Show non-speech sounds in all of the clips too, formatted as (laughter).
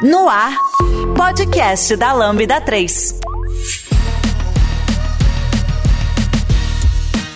No ar, podcast da Lambda 3.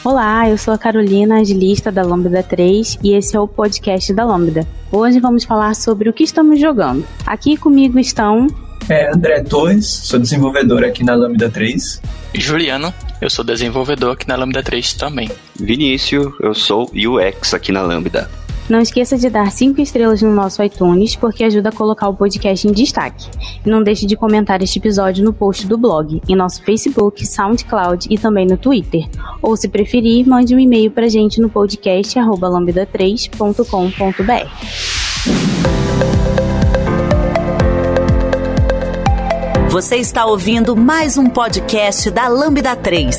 Olá, eu sou a Carolina, agilista da Lambda 3 e esse é o podcast da Lambda. Hoje vamos falar sobre o que estamos jogando. Aqui comigo estão. É André Torres, sou desenvolvedor aqui na Lambda 3. Juliano, eu sou desenvolvedor aqui na Lambda 3 também. Vinícius, eu sou UX aqui na Lambda. Não esqueça de dar 5 estrelas no nosso iTunes, porque ajuda a colocar o podcast em destaque. E não deixe de comentar este episódio no post do blog, em nosso Facebook, SoundCloud e também no Twitter. Ou, se preferir, mande um e-mail pra gente no podcast lambda3.com.br. Você está ouvindo mais um podcast da Lambda 3.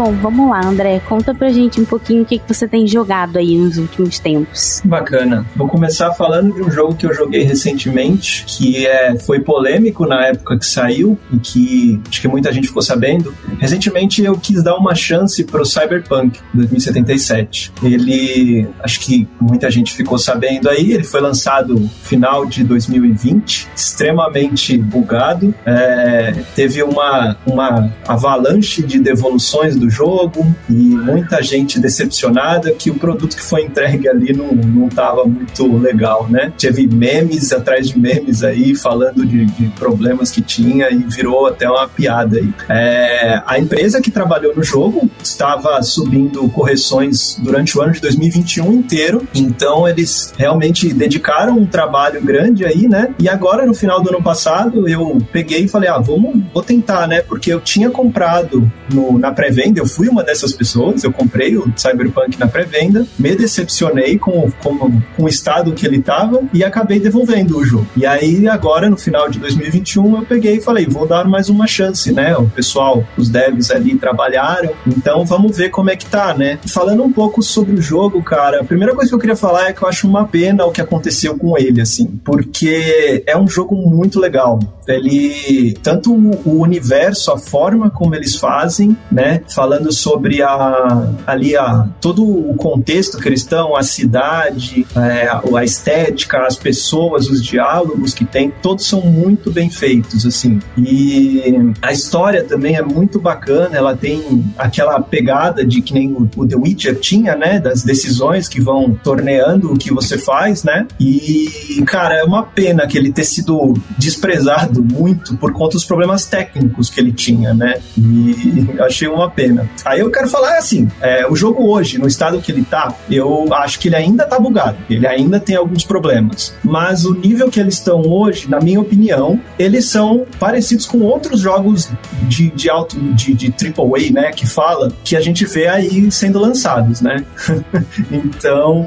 Bom, vamos lá, André. Conta pra gente um pouquinho o que, que você tem jogado aí nos últimos tempos. Bacana. Vou começar falando de um jogo que eu joguei recentemente, que é, foi polêmico na época que saiu e que acho que muita gente ficou sabendo. Recentemente eu quis dar uma chance pro Cyberpunk 2077. Ele, acho que muita gente ficou sabendo aí, ele foi lançado final de 2020, extremamente bugado. É, teve uma, uma avalanche de devoluções do jogo e muita gente decepcionada que o produto que foi entregue ali não, não tava muito legal, né? Teve memes atrás de memes aí falando de, de problemas que tinha e virou até uma piada aí. É, a empresa que trabalhou no jogo estava subindo correções durante o ano de 2021 inteiro, então eles realmente dedicaram um trabalho grande aí, né? E agora no final do ano passado eu peguei e falei, ah, vamos, vou tentar, né? Porque eu tinha comprado no, na pré-venda pré-venda, eu fui uma dessas pessoas, eu comprei o Cyberpunk na pré-venda, me decepcionei com, com, com o estado que ele estava e acabei devolvendo o jogo. E aí, agora, no final de 2021, eu peguei e falei, vou dar mais uma chance, né? O pessoal, os devs ali trabalharam, então vamos ver como é que tá, né? Falando um pouco sobre o jogo, cara, a primeira coisa que eu queria falar é que eu acho uma pena o que aconteceu com ele, assim, porque é um jogo muito legal. Ele, tanto o universo, a forma como eles fazem, né? Falando sobre a, ali a, todo o contexto cristão, a cidade, é, a estética, as pessoas, os diálogos que tem, todos são muito bem feitos, assim. E a história também é muito bacana, ela tem aquela pegada de que nem o, o The Witcher tinha, né, das decisões que vão torneando o que você faz, né? E, cara, é uma pena que ele ter sido desprezado muito por conta dos problemas técnicos que ele tinha, né? E achei uma pena pena. Aí eu quero falar assim: é, o jogo hoje, no estado que ele tá, eu acho que ele ainda tá bugado. Ele ainda tem alguns problemas. Mas o nível que eles estão hoje, na minha opinião, eles são parecidos com outros jogos de, de alto, de, de AAA, né? Que fala que a gente vê aí sendo lançados, né? (laughs) então,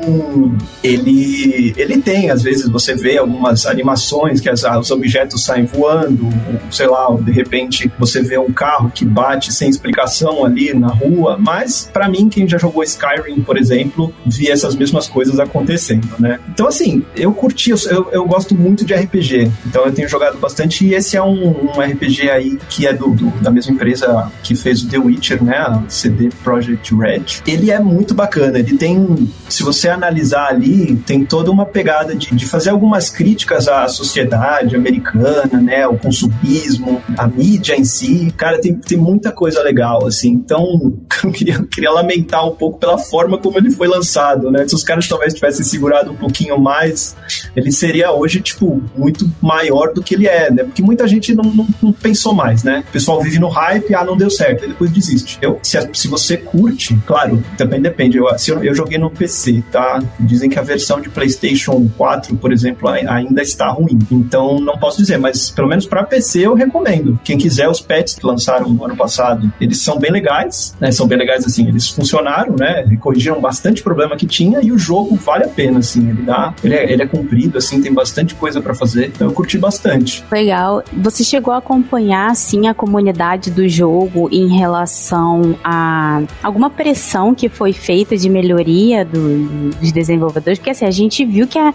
ele, ele tem, às vezes, você vê algumas animações que as, os objetos saem voando, sei lá, de repente você vê um carro que bate sem explicação ali na rua, mas para mim, quem já jogou Skyrim, por exemplo, via essas mesmas coisas acontecendo, né? Então, assim, eu curti, eu, eu gosto muito de RPG, então eu tenho jogado bastante e esse é um, um RPG aí que é do, do, da mesma empresa que fez o The Witcher, né? A CD Projekt Red. Ele é muito bacana, ele tem, se você analisar ali, tem toda uma pegada de, de fazer algumas críticas à sociedade americana, né? O consumismo, a mídia em si. Cara, tem, tem muita coisa legal, assim. Então, (laughs) eu queria, queria lamentar um pouco pela forma como ele foi lançado, né? Se os caras talvez tivessem segurado um pouquinho mais, ele seria hoje, tipo, muito maior do que ele é, né? Porque muita gente não, não, não pensou mais, né? O pessoal vive no hype, ah, não deu certo, e depois desiste. Eu, se, se você curte, claro, também depende. Eu, se eu, eu joguei no PC, tá? Dizem que a versão de PlayStation 4, por exemplo, ainda está ruim. Então, não posso dizer, mas pelo menos para PC eu recomendo. Quem quiser, os pets que lançaram no ano passado, eles são bem legais legais, né? São bem legais assim, eles funcionaram, né? Corrigiram bastante problema que tinha e o jogo vale a pena, assim, ele dá, ele é, ele é comprido, assim, tem bastante coisa para fazer, então eu curti bastante. Legal. Você chegou a acompanhar, assim, a comunidade do jogo em relação a alguma pressão que foi feita de melhoria do, dos desenvolvedores? Porque, assim, a gente viu que a,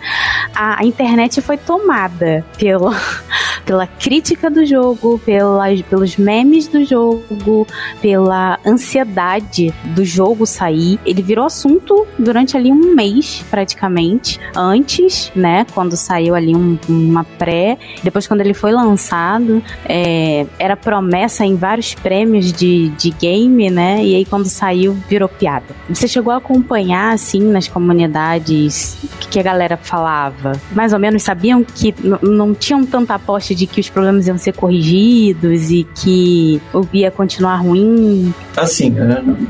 a, a internet foi tomada pela, (laughs) pela crítica do jogo, pela, pelos memes do jogo, pela ansiedade do jogo sair. Ele virou assunto durante ali um mês, praticamente. Antes, né, quando saiu ali um, uma pré, depois quando ele foi lançado, é, era promessa em vários prêmios de, de game, né, e aí quando saiu, virou piada. Você chegou a acompanhar, assim, nas comunidades, o que, que a galera falava? Mais ou menos sabiam que não tinham tanta aposta de que os problemas iam ser corrigidos e que o ia continuar ruim? Assim,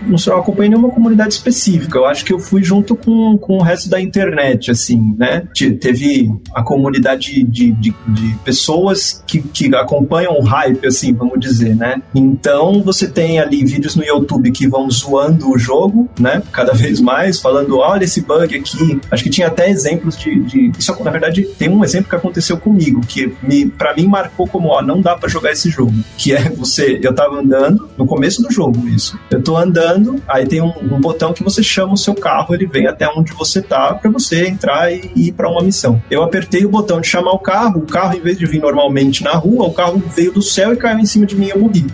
não só acompanhei nenhuma comunidade específica. Eu acho que eu fui junto com, com o resto da internet, assim, né? Teve a comunidade de, de, de pessoas que, que acompanham o hype, assim, vamos dizer, né? Então você tem ali vídeos no YouTube que vão zoando o jogo, né? Cada (laughs) vez mais, falando, olha esse bug aqui. Acho que tinha até exemplos de. de... Isso, na verdade, tem um exemplo que aconteceu comigo, que me, para mim marcou como, ó, não dá para jogar esse jogo. Que é você, eu tava andando, no começo do jogo, isso. Eu tô andando, aí tem um, um botão que você chama o seu carro, ele vem até onde você tá para você entrar e, e ir para uma missão. Eu apertei o botão de chamar o carro, o carro, em vez de vir normalmente na rua, o carro veio do céu e caiu em cima de mim e eu morri.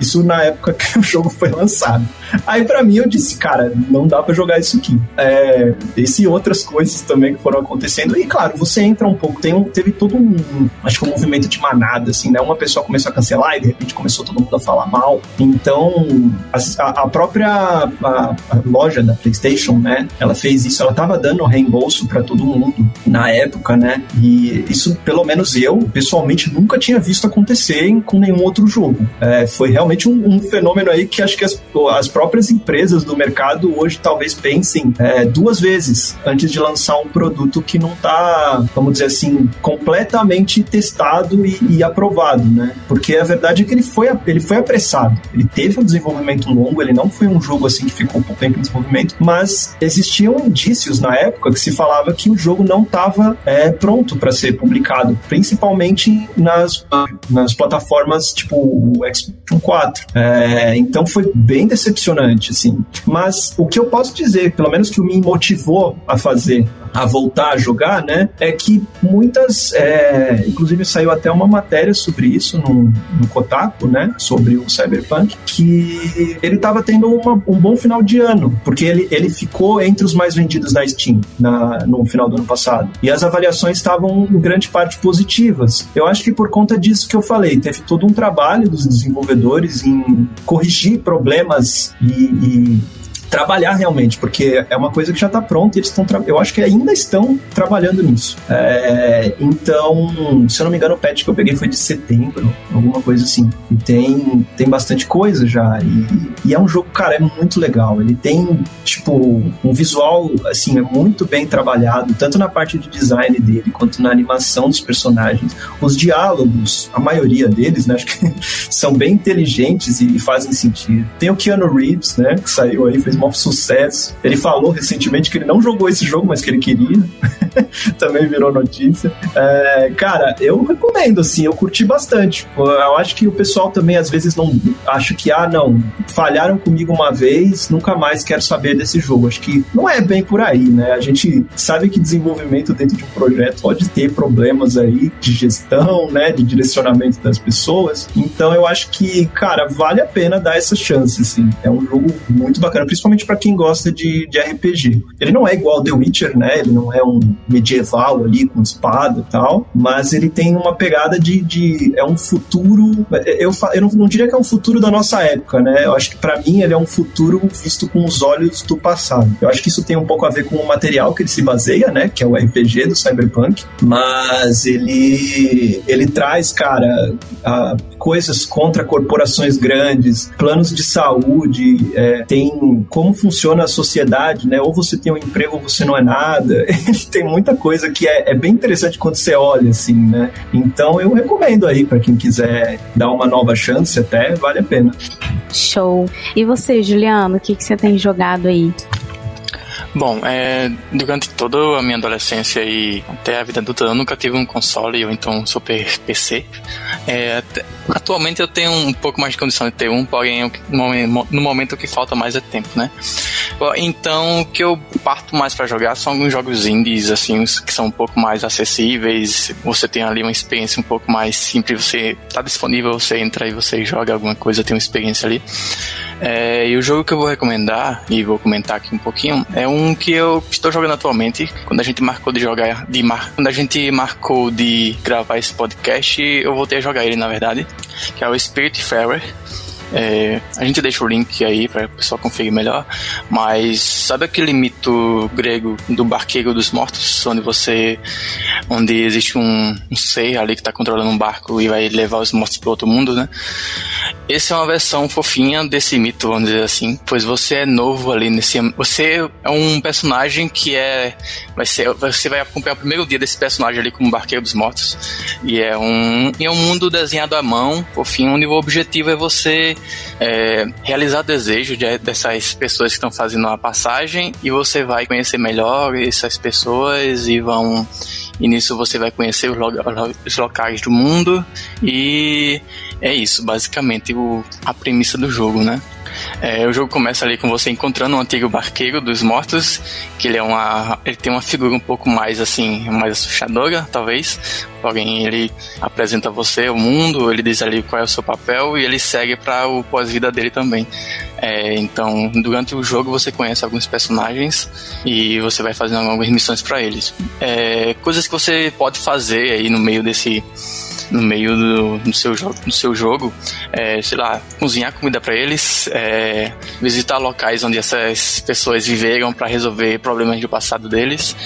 Isso na época (laughs) que o jogo foi lançado. Aí para mim eu disse, cara, não dá para jogar isso aqui. É, esse e outras coisas também que foram acontecendo. E claro, você entra um pouco, tem teve todo um, acho que um movimento de manada, assim, né? Uma pessoa começou a cancelar e de repente começou todo mundo a falar mal. Então, a, a própria a, a loja da PlayStation, né? Ela fez isso, ela tava dando reembolso para todo mundo na época, né? E isso, pelo menos eu, pessoalmente, nunca tinha visto acontecer com nenhum outro jogo. É, foi realmente um, um, fenômeno aí que acho que as, as próprias empresas do mercado hoje talvez pensem é, duas vezes antes de lançar um produto que não está, vamos dizer assim, completamente testado e, e, aprovado, né? Porque a verdade é que ele foi, ele foi apressado. Ele teve um desenvolvimento longo, ele não foi um jogo assim que ficou por tempo em desenvolvimento, mas existiam indícios na época que se falava que o jogo não estava é, pronto para ser publicado, principalmente nas, nas plataformas tipo o Xbox 4. É, então foi bem decepcionante, assim. Mas o que eu posso dizer, pelo menos que me motivou a fazer a voltar a jogar, né? É que muitas, é, inclusive saiu até uma matéria sobre isso no, no Kotaku, né? Sobre o Cyberpunk, que ele estava tendo uma, um bom final de ano, porque ele, ele ficou entre os mais vendidos na Steam na, no final do ano passado. E as avaliações estavam em grande parte positivas. Eu acho que por conta disso que eu falei, teve todo um trabalho dos desenvolvedores em corrigir problemas e, e trabalhar realmente, porque é uma coisa que já está pronta e eles estão, eu acho que ainda estão trabalhando nisso. É, então, se eu não me engano, o patch que eu peguei foi de setembro, alguma coisa assim. E tem, tem bastante coisa já. E, e é um jogo, cara, é muito legal. Ele tem, tipo, um visual, assim, é muito bem trabalhado, tanto na parte de design dele, quanto na animação dos personagens. Os diálogos, a maioria deles, né, acho que (laughs) são bem inteligentes e fazem sentido. Tem o Keanu Reeves, né, que saiu aí, fez maior sucesso. Ele falou recentemente que ele não jogou esse jogo, mas que ele queria. (laughs) Também virou notícia. É, cara, eu recomendo, assim, eu curti bastante. Eu acho que o pessoal também às vezes não acha que, ah, não, falharam comigo uma vez, nunca mais quero saber desse jogo. Acho que não é bem por aí, né? A gente sabe que desenvolvimento dentro de um projeto pode ter problemas aí de gestão, né? De direcionamento das pessoas. Então eu acho que, cara, vale a pena dar essa chance, assim. É um jogo muito bacana, principalmente principalmente para quem gosta de, de RPG. Ele não é igual The Witcher, né? Ele não é um medieval ali com espada e tal, mas ele tem uma pegada de, de é um futuro. Eu, eu não, não diria que é um futuro da nossa época, né? Eu acho que para mim ele é um futuro visto com os olhos do passado. Eu acho que isso tem um pouco a ver com o material que ele se baseia, né? Que é o RPG do Cyberpunk, mas ele ele traz, cara, a, coisas contra corporações grandes, planos de saúde, é, tem como funciona a sociedade, né? Ou você tem um emprego ou você não é nada. (laughs) Tem muita coisa que é, é bem interessante quando você olha, assim, né? Então eu recomendo aí para quem quiser dar uma nova chance, até vale a pena. Show. E você, Juliano, o que, que você tem jogado aí? Bom, é, durante toda a minha adolescência e até a vida adulta, eu nunca tive um console ou então um super PC. É, atualmente eu tenho um pouco mais de condição de ter um, porém no momento o que falta mais é tempo, né? Então, o que eu parto mais para jogar são alguns jogos indies, assim, que são um pouco mais acessíveis. Você tem ali uma experiência um pouco mais simples, você tá disponível, você entra e você joga alguma coisa, tem uma experiência ali. É, e o jogo que eu vou recomendar, e vou comentar aqui um pouquinho, é um que eu estou jogando atualmente. Quando a gente marcou de jogar, de mar, quando a gente marcou de gravar esse podcast, eu voltei a jogar ele, na verdade, que é o Spirit Farer. É, a gente deixa o link aí para o pessoal conferir melhor. Mas sabe aquele mito grego do barqueiro dos mortos, onde você, onde existe um, um ser ali que está controlando um barco e vai levar os mortos para outro mundo, né? Essa é uma versão fofinha desse mito, vamos dizer assim, pois você é novo ali nesse, você é um personagem que é, vai ser, você vai acompanhar o primeiro dia desse personagem ali como barqueiro dos mortos e é um, é um mundo desenhado à mão, fofinho, onde o objetivo é você é, realizar desejo de, dessas pessoas que estão fazendo a passagem e você vai conhecer melhor essas pessoas e vão e nisso você vai conhecer os, lo os locais do mundo e é isso, basicamente o, a premissa do jogo, né? É, o jogo começa ali com você encontrando um antigo barqueiro dos mortos, que ele é uma. ele tem uma figura um pouco mais assim, mais assustadora, talvez. Porém, ele apresenta você o mundo, ele diz ali qual é o seu papel e ele segue para o pós-vida dele também. É, então, durante o jogo você conhece alguns personagens e você vai fazendo algumas missões para eles. É, coisas que você pode fazer aí no meio desse no meio do, do, seu, do seu jogo, é, sei lá, cozinhar comida para eles, é, visitar locais onde essas pessoas viveram para resolver problemas do passado deles.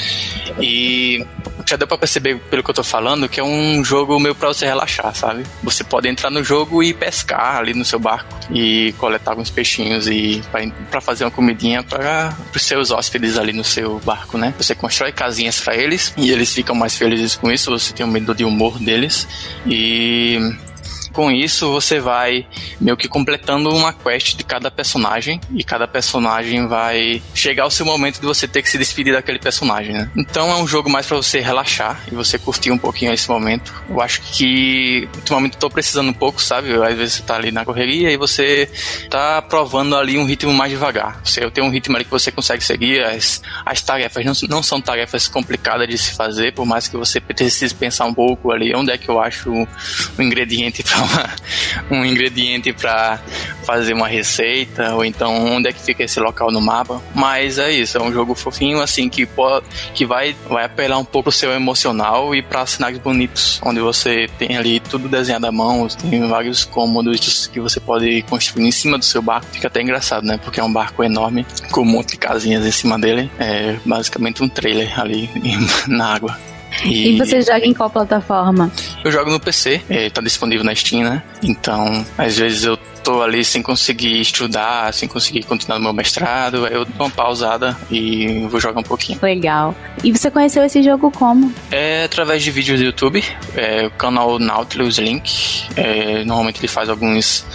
E já deu pra perceber pelo que eu tô falando que é um jogo meio pra você relaxar, sabe? Você pode entrar no jogo e pescar ali no seu barco e coletar alguns peixinhos e para fazer uma comidinha para os seus hóspedes ali no seu barco, né? Você constrói casinhas para eles e eles ficam mais felizes com isso, você tem um medo de humor deles e com isso você vai meio que completando uma quest de cada personagem e cada personagem vai chegar ao seu momento de você ter que se despedir daquele personagem, né? Então é um jogo mais para você relaxar e você curtir um pouquinho esse momento. Eu acho que ultimamente eu tô precisando um pouco, sabe? Às vezes você tá ali na correria e você tá provando ali um ritmo mais devagar. Você tem um ritmo ali que você consegue seguir, as, as tarefas não, não são tarefas complicadas de se fazer, por mais que você precise pensar um pouco ali onde é que eu acho o, ingrediente (laughs) para uma, (laughs) um ingrediente para fazer uma receita, ou então onde é que fica esse local no mapa. Mas é isso, é um jogo fofinho, assim, que, pode, que vai, vai apelar um pouco o seu emocional e para cenários bonitos, onde você tem ali tudo desenhado à mão, tem vários cômodos que você pode construir em cima do seu barco. Fica até engraçado, né? Porque é um barco enorme, com um monte de casinhas em cima dele. É basicamente um trailer ali (laughs) na água. E, e, você joga em qual plataforma? Eu jogo no PC, tá disponível na Steam, né? Então, às vezes eu tô ali sem conseguir estudar, sem conseguir continuar no meu mestrado, eu dou uma pausada e vou jogar um pouquinho. Legal. E você conheceu esse jogo como? É através de vídeos do YouTube, é, o canal Nautilus Link. É, normalmente ele faz alguns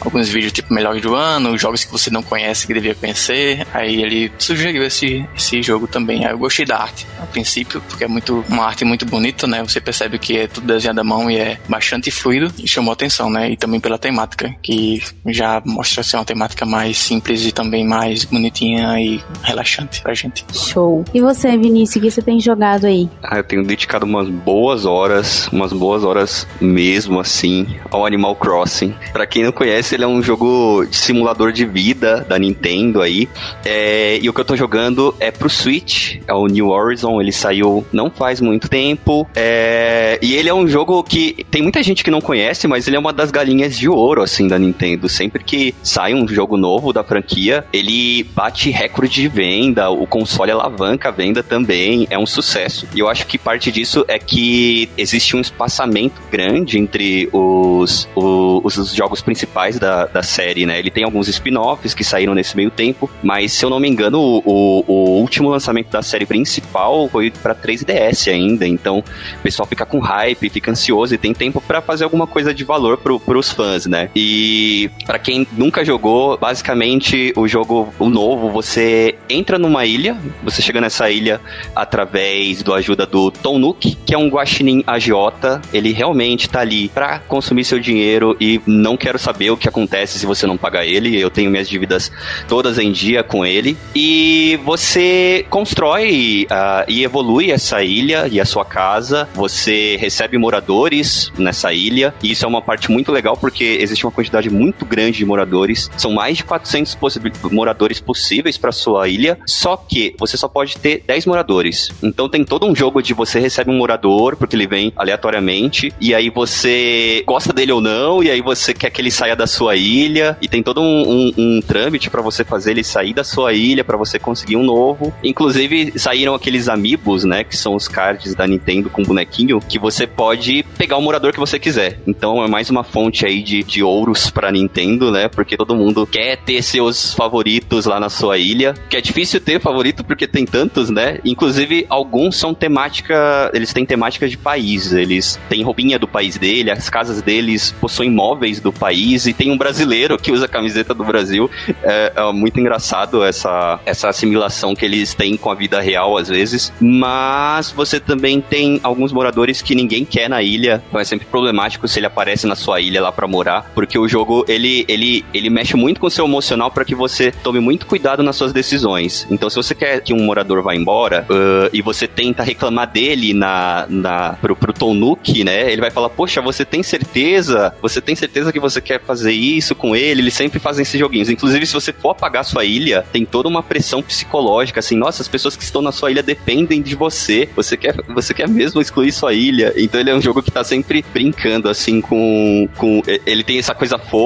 alguns vídeos tipo melhores do ano, jogos que você não conhece que devia conhecer. Aí ele sugeriu esse, esse jogo também. Aí eu gostei da arte a princípio, porque é muito uma arte muito bonita, né? Você percebe que é tudo desenhado à mão e é bastante fluido e chamou atenção, né? E também pela temática, que já mostra ser uma temática mais simples e também mais bonitinha e relaxante pra gente. Show. E você, Vinícius, o que você tem jogado aí? Ah, eu tenho dedicado umas boas horas, umas boas horas mesmo assim, ao Animal Crossing. Pra quem não conhece, ele é um jogo de simulador de vida da Nintendo aí. É, e o que eu tô jogando é pro Switch, é o New Horizon, ele saiu não faz muito tempo. É, e ele é um jogo que tem muita gente que não conhece, mas ele é uma das galinhas de ouro, assim, da Nintendo. Sempre que sai um jogo novo da franquia, ele bate recorde de venda, o console alavanca a venda também, é um sucesso. E eu acho que parte disso é que existe um espaçamento grande entre o os, os, os jogos principais da, da série, né? Ele tem alguns spin-offs que saíram nesse meio tempo, mas se eu não me engano, o, o último lançamento da série principal foi para 3DS ainda, então o pessoal fica com hype, fica ansioso e tem tempo para fazer alguma coisa de valor pro, pros fãs, né? E para quem nunca jogou, basicamente o jogo o novo, você entra numa ilha, você chega nessa ilha através da ajuda do Tom Nook, que é um guaxinim agiota, ele realmente tá ali para consumir seu dinheiro e não quero saber o que acontece se você não pagar ele, eu tenho minhas dívidas todas em dia com ele. E você constrói uh, e evolui essa ilha e a sua casa, você recebe moradores nessa ilha, e isso é uma parte muito legal porque existe uma quantidade muito grande de moradores, são mais de 400 moradores possíveis para sua ilha, só que você só pode ter 10 moradores. Então tem todo um jogo de você recebe um morador, porque ele vem aleatoriamente, e aí você gosta dele ou não, e aí você quer que ele saia da sua ilha, e tem todo um, um, um trâmite para você fazer ele sair da sua ilha, para você conseguir um novo. Inclusive, saíram aqueles amiibos, né, que são os cards da Nintendo com bonequinho, que você pode pegar o morador que você quiser. Então é mais uma fonte aí de, de ouros Nintendo, né, porque todo mundo quer ter seus favoritos lá na sua ilha, que é difícil ter favorito porque tem tantos, né, inclusive alguns são temática, eles têm temática de país, eles têm roupinha do país dele, as casas deles possuem móveis do país. E tem um brasileiro que usa a camiseta do Brasil. É, é muito engraçado essa, essa assimilação que eles têm com a vida real às vezes, mas você também tem alguns moradores que ninguém quer na ilha, então é sempre problemático se ele aparece na sua ilha lá para morar, porque o jogo ele, ele, ele mexe muito com o seu emocional para que você tome muito cuidado nas suas decisões. Então se você quer que um morador vá embora uh, e você tenta reclamar dele na, na pro, pro Tom Nook, né? Ele vai falar: Poxa, você tem certeza? Você tem certeza que você quer fazer isso com ele? Eles sempre fazem esses joguinhos. Inclusive, se você for apagar sua ilha, tem toda uma pressão psicológica, assim, nossa, as pessoas que estão na sua ilha dependem de você. Você quer, você quer mesmo excluir sua ilha. Então ele é um jogo que tá sempre brincando, assim, com. com ele tem essa coisa fofa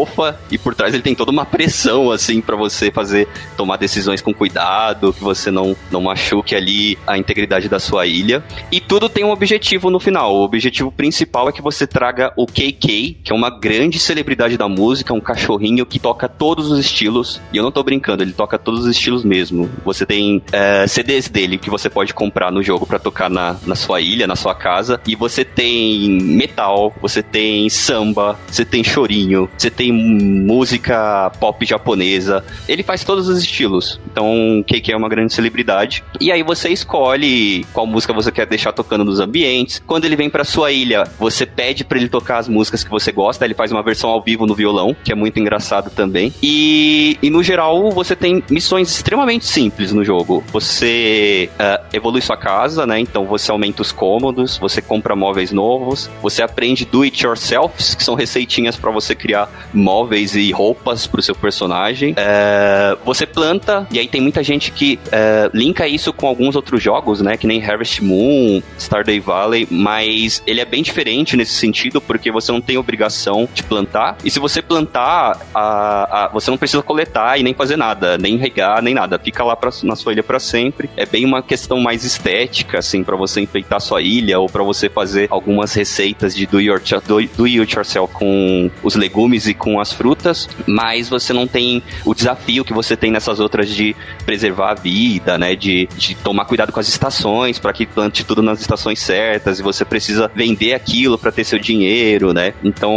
e por trás ele tem toda uma pressão, assim, para você fazer, tomar decisões com cuidado, que você não, não machuque ali a integridade da sua ilha. E tudo tem um objetivo no final. O objetivo principal é que você traga o KK, que é uma grande celebridade da música, um cachorrinho que toca todos os estilos. E eu não tô brincando, ele toca todos os estilos mesmo. Você tem é, CDs dele que você pode comprar no jogo para tocar na, na sua ilha, na sua casa. E você tem metal, você tem samba, você tem chorinho, você tem música pop japonesa. Ele faz todos os estilos. Então, o KK é uma grande celebridade. E aí você escolhe qual música você quer deixar tocando nos ambientes. Quando ele vem para sua ilha, você pede para ele tocar as músicas que você gosta. Ele faz uma versão ao vivo no violão, que é muito engraçado também. E, e no geral, você tem missões extremamente simples no jogo. Você uh, evolui sua casa, né? Então você aumenta os cômodos, você compra móveis novos, você aprende do it yourselves, que são receitinhas para você criar móveis e roupas pro seu personagem. Uh, você planta, e aí tem muita gente que uh, linka isso com alguns outros jogos, né? Que nem Harvest Moon, Stardew Valley, mas ele é bem diferente nesse sentido, porque você não tem obrigação de plantar. E se você plantar, a, a, você não precisa coletar e nem fazer nada, nem regar, nem nada. Fica lá pra, na sua ilha para sempre. É bem uma questão mais estética, assim, para você enfeitar sua ilha ou para você fazer algumas receitas de do, your, do, do it yourself com os legumes e com as frutas, mas você não tem o desafio que você tem nessas outras de preservar a vida, né? De, de tomar cuidado com as estações para que plante tudo nas estações certas e você precisa vender aquilo para ter seu dinheiro, né? Então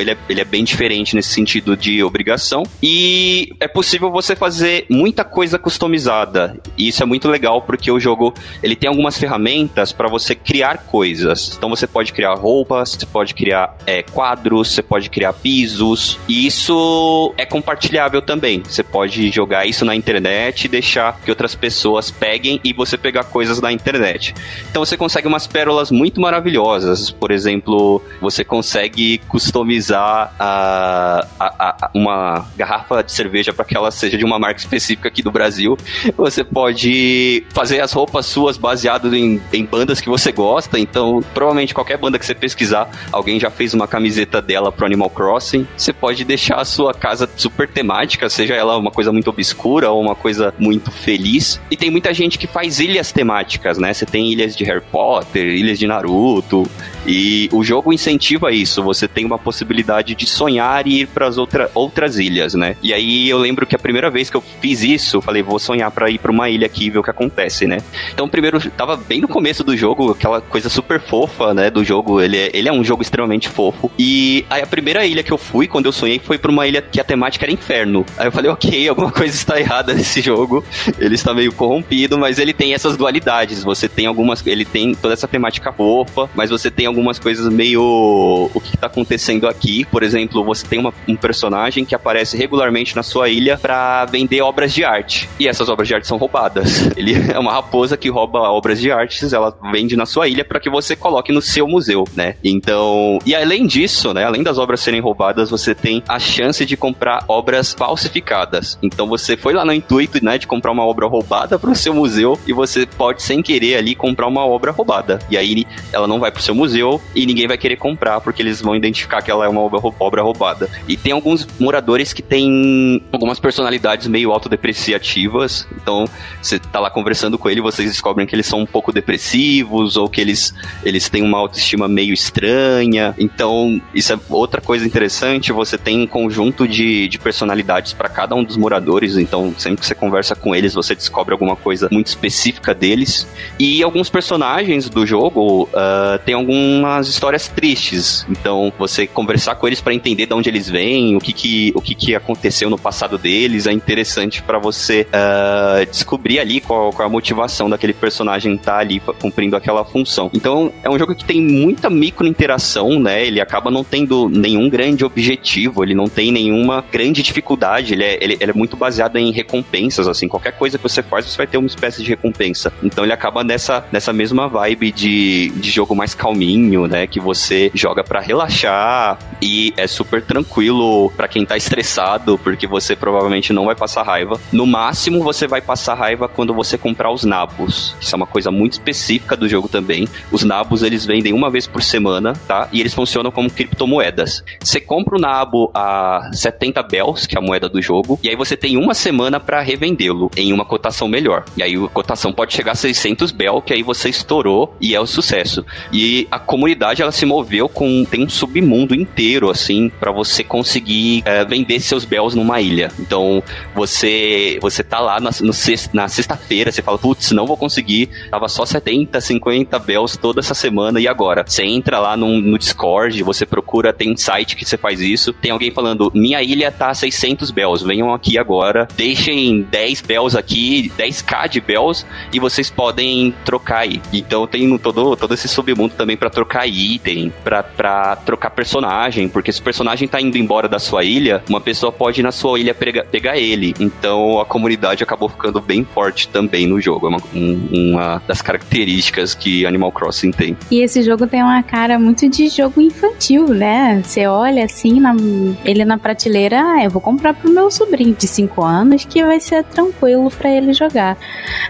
ele é, ele é bem diferente nesse sentido de obrigação e é possível você fazer muita coisa customizada e isso é muito legal porque o jogo ele tem algumas ferramentas para você criar coisas. Então você pode criar roupas, você pode criar é, quadros, você pode criar pisos e isso é compartilhável também. Você pode jogar isso na internet e deixar que outras pessoas peguem e você pegar coisas na internet. Então você consegue umas pérolas muito maravilhosas. Por exemplo, você consegue customizar a, a, a uma garrafa de cerveja para que ela seja de uma marca específica aqui do Brasil. Você pode fazer as roupas suas baseado em, em bandas que você gosta. Então, provavelmente qualquer banda que você pesquisar, alguém já fez uma camiseta dela pro Animal Crossing. Você pode deixar a sua casa super temática, seja ela uma coisa muito obscura ou uma coisa muito feliz. E tem muita gente que faz ilhas temáticas, né? Você tem ilhas de Harry Potter, ilhas de Naruto. E o jogo incentiva isso. Você tem uma possibilidade de sonhar e ir para as outra, outras ilhas, né? E aí eu lembro que a primeira vez que eu fiz isso, eu falei, vou sonhar para ir para uma ilha aqui e ver o que acontece, né? Então, primeiro, tava bem no começo do jogo, aquela coisa super fofa, né? Do jogo. Ele é, ele é um jogo extremamente fofo. E aí a primeira ilha que eu fui, quando eu sonhei, foi para uma ilha que a temática era inferno. Aí eu falei, ok, alguma coisa está errada nesse jogo. Ele está meio corrompido, mas ele tem essas dualidades. Você tem algumas. Ele tem toda essa temática fofa, mas você tem algumas coisas meio. O que está acontecendo aqui? Por exemplo, você tem uma, um personagem que aparece regularmente na sua ilha para vender obras de arte. E essas obras de arte são roubadas. (laughs) Ele é uma raposa que rouba obras de artes, ela vende na sua ilha para que você coloque no seu museu, né? Então. E além disso, né? Além das obras serem roubadas, você tem a chance de comprar obras falsificadas. Então você foi lá no intuito, né, de comprar uma obra roubada para o seu museu e você pode sem querer ali comprar uma obra roubada. E aí ela não vai para o seu museu museu e ninguém vai querer comprar porque eles vão identificar que ela é uma obra roubada. E tem alguns moradores que têm algumas personalidades meio autodepreciativas. Então, você tá lá conversando com ele, vocês descobrem que eles são um pouco depressivos ou que eles, eles têm uma autoestima meio estranha. Então, isso é outra coisa interessante. Você tem um conjunto de, de personalidades para cada um dos moradores. Então, sempre que você conversa com eles, você descobre alguma coisa muito específica deles. E alguns personagens do jogo uh, tem algum umas histórias tristes. Então, você conversar com eles para entender de onde eles vêm, o que que, o que que aconteceu no passado deles, é interessante para você uh, descobrir ali qual, qual, a motivação daquele personagem estar tá ali cumprindo aquela função. Então, é um jogo que tem muita micro interação, né? Ele acaba não tendo nenhum grande objetivo, ele não tem nenhuma grande dificuldade, ele é, ele, ele é muito baseado em recompensas, assim, qualquer coisa que você faz, você vai ter uma espécie de recompensa. Então, ele acaba nessa, nessa mesma vibe de, de jogo mais calminho, né? Que você joga para relaxar e é super tranquilo para quem tá estressado, porque você provavelmente não vai passar raiva. No máximo, você vai passar raiva quando você comprar os nabos. Isso é uma coisa muito específica do jogo também. Os nabos eles vendem uma vez por semana, tá? E eles funcionam como criptomoedas. Você compra o nabo a 70 bells, que é a moeda do jogo, e aí você tem uma semana para revendê-lo em uma cotação melhor. E aí a cotação pode chegar a 600 bell, que aí você estourou e é o sucesso. E a comunidade ela se moveu com tem um submundo inteiro assim para você conseguir é, vender seus bells numa ilha. Então você você tá lá na, no, na sexta-feira, você fala, putz, não vou conseguir, tava só 70, 50 bells toda essa semana e agora? Você entra lá no, no Discord, você procura, tem um site que você faz isso, tem alguém falando, minha ilha tá a 600 bells, venham aqui agora, deixem 10 bells aqui, 10k de bells e vocês podem trocar aí. Então tem todo, todo esse submundo também para trocar item, pra, pra trocar personagem, porque se o personagem tá indo embora da sua ilha, uma pessoa pode ir na sua ilha pegar, pegar ele. Então a comunidade acabou ficando bem forte também no jogo. É uma, um, uma das características que Animal Crossing tem. E esse jogo tem uma cara muito de jogo infantil, né? Você olha assim, na, ele na prateleira, ah, eu vou comprar pro meu sobrinho de 5 anos que vai ser tranquilo para ele jogar.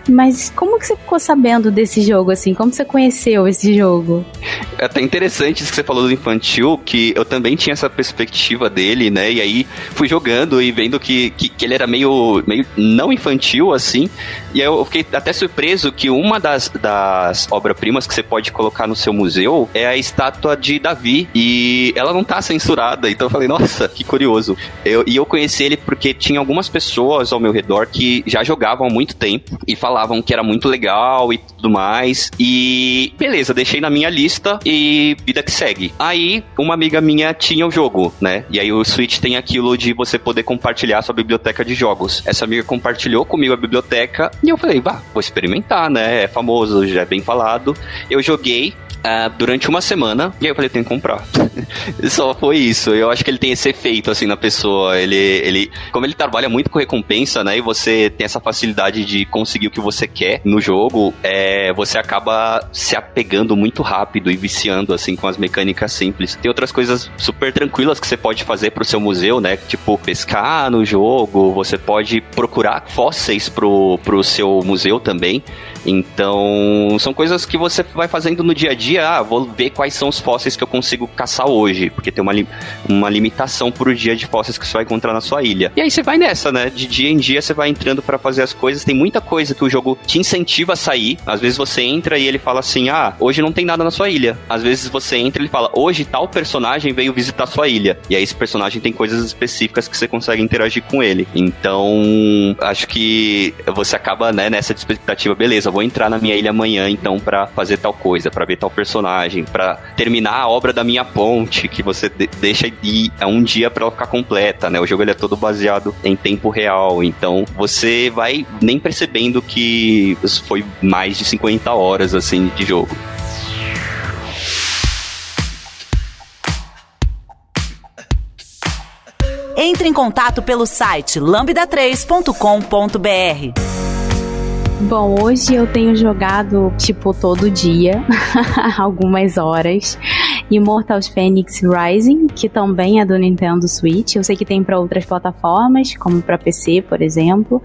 Mas como que você ficou sabendo desse jogo assim? Como você conheceu esse jogo? É até interessante isso que você falou do infantil, que eu também tinha essa perspectiva dele, né? E aí fui jogando e vendo que, que, que ele era meio, meio não infantil, assim. E aí eu fiquei até surpreso que uma das, das obras-primas que você pode colocar no seu museu é a estátua de Davi. E ela não tá censurada. Então eu falei, nossa, que curioso. Eu, e eu conheci ele porque tinha algumas pessoas ao meu redor que já jogavam há muito tempo e falavam que era muito legal e tudo mais. E beleza, deixei na minha lista e vida que segue. Aí, uma amiga minha tinha o jogo, né? E aí o Switch tem aquilo de você poder compartilhar sua biblioteca de jogos. Essa amiga compartilhou comigo a biblioteca e eu falei, vá, vou experimentar, né? É famoso, já é bem falado. Eu joguei, Uh, durante uma semana. E aí eu falei, tem que comprar. (laughs) Só foi isso. Eu acho que ele tem esse efeito, assim, na pessoa. Ele, ele, como ele trabalha muito com recompensa, né? E você tem essa facilidade de conseguir o que você quer no jogo, é, você acaba se apegando muito rápido e viciando, assim, com as mecânicas simples. Tem outras coisas super tranquilas que você pode fazer pro seu museu, né? Tipo, pescar no jogo, você pode procurar fósseis pro, pro seu museu também. Então, são coisas que você vai fazendo no dia a dia. Ah, vou ver quais são os fósseis que eu consigo caçar hoje porque tem uma, li uma limitação por dia de fósseis que você vai encontrar na sua ilha. E aí você vai nessa, né? De dia em dia você vai entrando para fazer as coisas. Tem muita coisa que o jogo te incentiva a sair. Às vezes você entra e ele fala assim: ah, hoje não tem nada na sua ilha. Às vezes você entra e ele fala: hoje tal personagem veio visitar sua ilha. E aí esse personagem tem coisas específicas que você consegue interagir com ele. Então, acho que você acaba, né, nessa expectativa, beleza, vou entrar na minha ilha amanhã, então, para fazer tal coisa, para ver tal personagem, para terminar a obra da minha ponte, que você de deixa ir é um dia para ela ficar completa, né? O jogo ele é todo baseado em tempo real, então você vai nem percebendo que foi mais de 50 horas assim de jogo. Entre em contato pelo site lambda3.com.br. Bom, hoje eu tenho jogado tipo todo dia, (laughs) algumas horas. Immortals Phoenix Rising, que também é do Nintendo Switch. Eu sei que tem para outras plataformas, como para PC, por exemplo.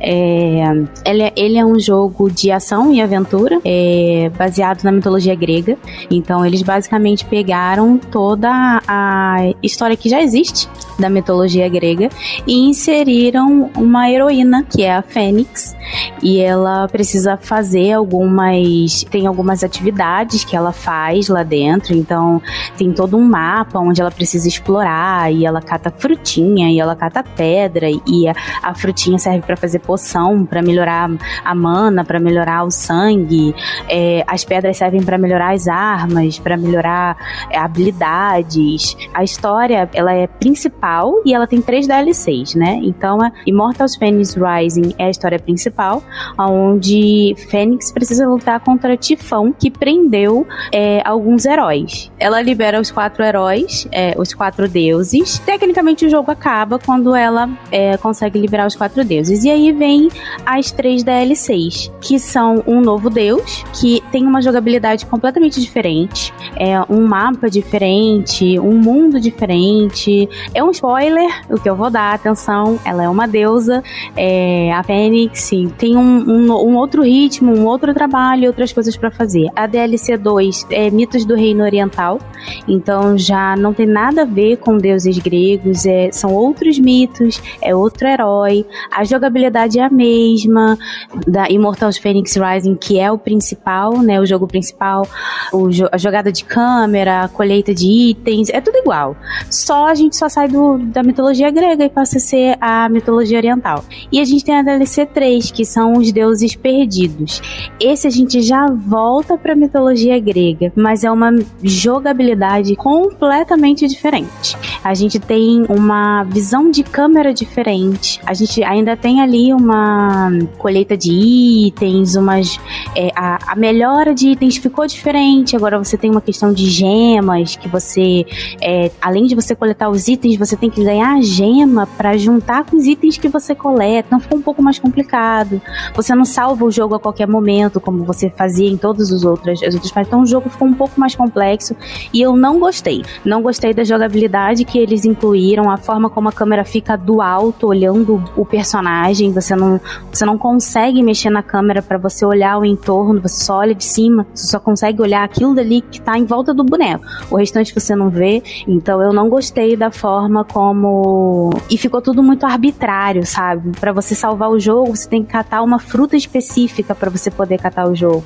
É, ele, é, ele, é um jogo de ação e aventura, é, baseado na mitologia grega. Então, eles basicamente pegaram toda a história que já existe da mitologia grega e inseriram uma heroína, que é a Fênix, e ela precisa fazer algumas. tem algumas atividades que ela faz lá dentro. Então, então, tem todo um mapa onde ela precisa explorar e ela cata frutinha e ela cata pedra e a, a frutinha serve para fazer poção, para melhorar a mana, para melhorar o sangue. É, as pedras servem para melhorar as armas, para melhorar é, habilidades. A história, ela é principal e ela tem três DLCs, né? Então, a Immortals Phoenix Rising é a história principal, onde Fênix precisa lutar contra Tifão, que prendeu é, alguns heróis ela libera os quatro heróis, é, os quatro deuses. Tecnicamente o jogo acaba quando ela é, consegue liberar os quatro deuses. E aí vem as três DLCs, que são um novo deus, que tem uma jogabilidade completamente diferente, é um mapa diferente, um mundo diferente. É um spoiler, o que eu vou dar, atenção, ela é uma deusa, é, a Fênix tem um, um, um outro ritmo, um outro trabalho, outras coisas para fazer. A DLC 2 é Mitos do Reino Oriental então já não tem nada a ver com deuses gregos, é, são outros mitos, é outro herói. A jogabilidade é a mesma da Immortals Phoenix Rising, que é o principal, né, o jogo principal, o, a jogada de câmera, a colheita de itens, é tudo igual. Só a gente só sai do, da mitologia grega e passa a ser a mitologia oriental. E a gente tem a DLC 3, que são os deuses perdidos. Esse a gente já volta para a mitologia grega, mas é uma jogabilidade completamente diferente. A gente tem uma visão de câmera diferente. A gente ainda tem ali uma colheita de itens, umas é, a, a melhora de itens ficou diferente. Agora você tem uma questão de gemas que você, é, além de você coletar os itens, você tem que ganhar a gema para juntar com os itens que você coleta. Então ficou um pouco mais complicado. Você não salva o jogo a qualquer momento, como você fazia em outros, as outras partes. Então o jogo ficou um pouco mais complexo e eu não gostei. Não gostei da jogabilidade que eles incluíram, a forma como a câmera fica do alto olhando o personagem, você não, você não consegue mexer na câmera para você olhar o entorno, você só olha de cima, você só consegue olhar aquilo dali que tá em volta do boneco. O restante você não vê, então eu não gostei da forma como e ficou tudo muito arbitrário, sabe? Para você salvar o jogo, você tem que catar uma fruta específica para você poder catar o jogo.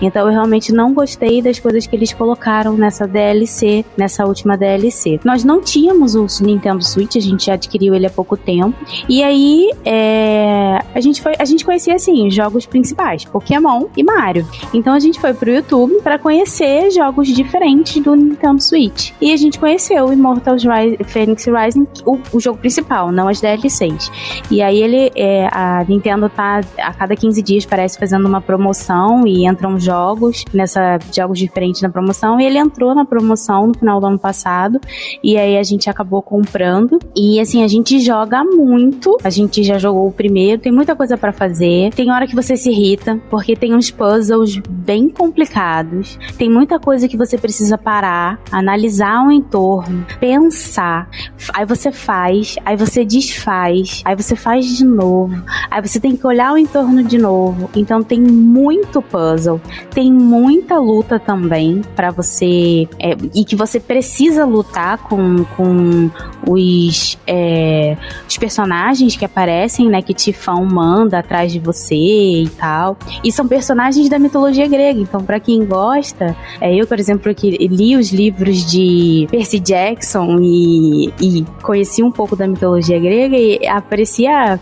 Então eu realmente não gostei das coisas que eles colocaram nessa DLC, nessa última DLC. Nós não tínhamos o Nintendo Switch, a gente adquiriu ele há pouco tempo. E aí é, a gente foi, a gente conhecia assim os jogos principais, Pokémon e Mario. Então a gente foi pro YouTube para conhecer jogos diferentes do Nintendo Switch. E a gente conheceu o Immortals Rise, Phoenix Rising, o, o, jogo principal, não as DLCs. E aí ele é, a Nintendo tá a cada 15 dias parece fazendo uma promoção e entram jogos nessa jogos diferentes na promoção e ele entrou na promoção no final do ano passado e aí a gente acabou comprando. E assim, a gente joga muito. A gente já jogou o primeiro, tem muita coisa para fazer. Tem hora que você se irrita, porque tem uns puzzles bem complicados. Tem muita coisa que você precisa parar, analisar o entorno, pensar. Aí você faz, aí você desfaz, aí você faz de novo, aí você tem que olhar o entorno de novo. Então tem muito puzzle, tem muita luta também para você é, e que você precisa lutar com, com os, é, os personagens que aparecem, né? Que Tifão manda atrás de você e tal. E são personagens da mitologia grega. Então, para quem gosta, é, eu, por exemplo, que li os livros de Percy Jackson e, e conheci um pouco da mitologia grega e aparecia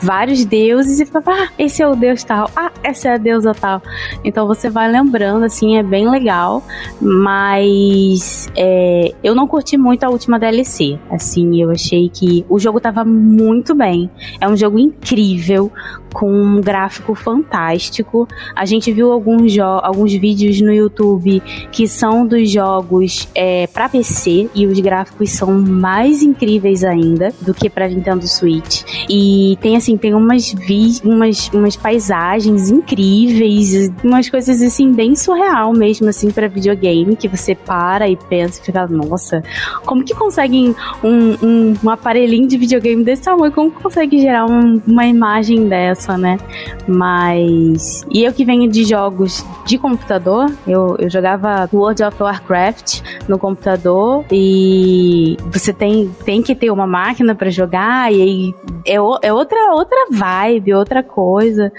vários deuses e falava, ah, esse é o deus tal, ah, essa é a deusa tal. Então você vai lembrando, assim, é bem legal, mas é, eu não curti muito a última DLC. Assim, eu achei que o jogo tava muito bem. É um jogo incrível, com um gráfico fantástico. A gente viu alguns, alguns vídeos no YouTube que são dos jogos é, para PC e os gráficos são mais incríveis ainda do que para Nintendo Switch. E tem assim, tem umas, vi umas, umas paisagens incríveis, umas coisas assim bem surreal mesmo assim para videogame que você para e pensa e fica, nossa, como que conseguem um, um, um aparelhinho de videogame desse tamanho, como consegue gerar um, uma imagem dessa, né? Mas. E eu que venho de jogos de computador, eu, eu jogava World of Warcraft no computador e você tem, tem que ter uma máquina para jogar e aí é, é outra, outra vibe, outra coisa.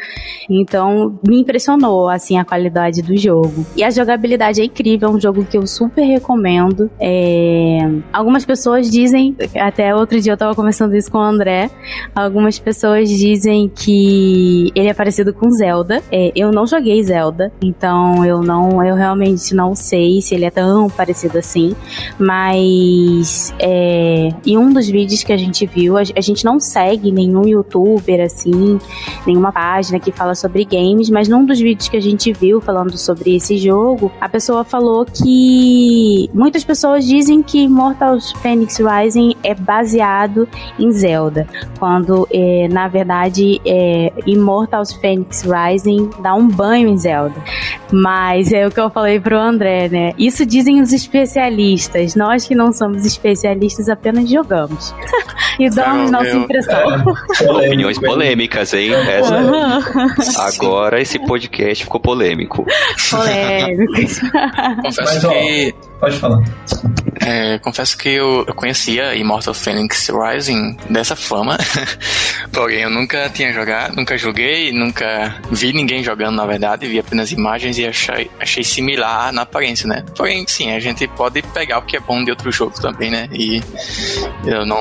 Então me impressionou assim a qualidade do jogo. E a jogabilidade é incrível, é um jogo que eu super recomendo. É... Algumas pessoas dizem, até outro dia eu tava conversando isso com o André, algumas pessoas dizem que ele é parecido com Zelda. É, eu não joguei Zelda, então eu não, eu realmente não sei se ele é tão parecido assim. Mas é, em um dos vídeos que a gente viu, a, a gente não segue nenhum youtuber assim, nenhuma página que fala sobre games, mas num dos vídeos que a gente viu falando sobre esse jogo, a pessoa falou que muitas pessoas dizem que Mortal Phoenix Rising é baseado em Zelda, quando é, na verdade é, Immortal Phoenix Rising dá um banho em Zelda. Mas é o que eu falei pro André, né? Isso dizem os especialistas. Nós que não somos especialistas apenas jogamos. e damos nossa eu, impressão. É, (laughs) opiniões polêmicas, hein? Essa, uhum. Agora esse podcast ficou polêmico. Polêmico. (laughs) Confesso Mas, que. Ó, pode falar. É, confesso que eu, eu conhecia Immortal Phoenix Rising dessa fama, (laughs) porém eu nunca tinha jogado, nunca joguei, nunca vi ninguém jogando na verdade, vi apenas imagens e achei, achei similar na aparência, né? Porém, sim, a gente pode pegar o que é bom de outro jogo também, né? E eu não,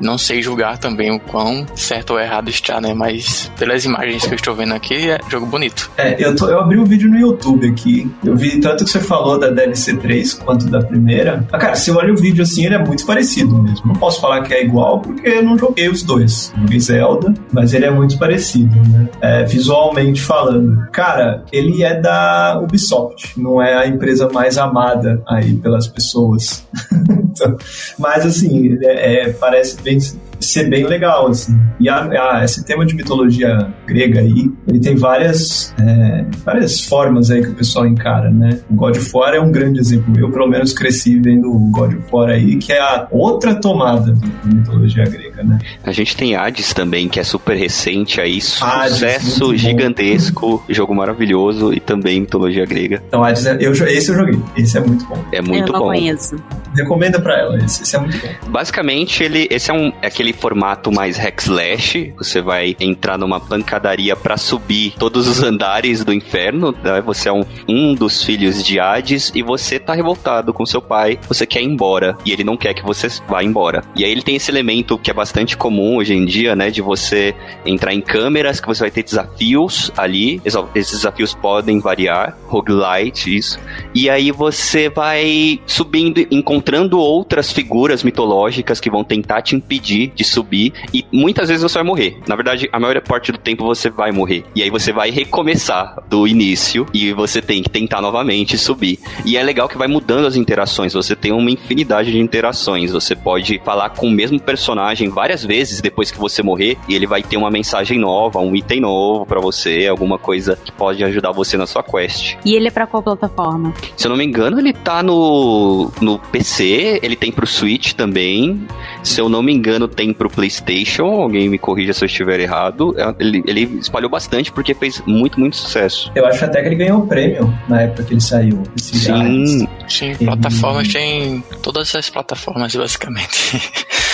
não sei julgar também o quão certo ou errado está, né? Mas pelas imagens que eu estou vendo aqui, é jogo bonito. É, eu, tô, eu abri um vídeo no YouTube aqui, eu vi tanto que você falou da DLC 3 quanto da primeira. Ah, cara, se eu olho o vídeo assim, ele é muito parecido mesmo. Não posso falar que é igual porque eu não joguei os dois. Joguei Zelda, mas ele é muito parecido, né? É, visualmente falando. Cara, ele é da Ubisoft, não é a empresa mais amada aí pelas pessoas. (laughs) (laughs) mas assim, é, é, parece bem ser bem legal, assim. E a, a, esse tema de mitologia grega aí, ele tem várias, é, várias formas aí que o pessoal encara, né? O God of War é um grande exemplo. Eu, pelo menos, cresci vendo o God of War aí, que é a outra tomada da mitologia grega, né? A gente tem Hades também, que é super recente aí, sucesso Hades, gigantesco, jogo maravilhoso e também mitologia grega. Então, Hades, é, eu, esse eu joguei. Esse é muito bom. É muito eu não bom. conheço. Recomenda pra ela, esse, esse é muito bom. Basicamente, ele, esse é um, é aquele formato mais hack slash. Você vai entrar numa pancadaria para subir todos os andares do inferno. Né? Você é um, um dos filhos de Hades e você tá revoltado com seu pai. Você quer ir embora e ele não quer que você vá embora. E aí ele tem esse elemento que é bastante comum hoje em dia, né? De você entrar em câmeras, que você vai ter desafios ali. Esses desafios podem variar. Roguelite, isso. E aí você vai subindo, encontrando outras figuras mitológicas que vão tentar te impedir de subir, e muitas vezes você vai morrer. Na verdade, a maior parte do tempo você vai morrer. E aí você vai recomeçar do início e você tem que tentar novamente subir. E é legal que vai mudando as interações. Você tem uma infinidade de interações. Você pode falar com o mesmo personagem várias vezes depois que você morrer e ele vai ter uma mensagem nova, um item novo para você, alguma coisa que pode ajudar você na sua quest. E ele é para qual plataforma? Se eu não me engano, ele tá no, no PC, ele tem pro Switch também. Se eu não me engano, tem pro PlayStation. Alguém me corrija se eu estiver errado. É, ele, ele espalhou bastante porque fez muito, muito sucesso. Eu acho até que ele ganhou o prêmio na época que ele saiu. Sim. Sim, plataformas tem todas as plataformas, basicamente. (laughs)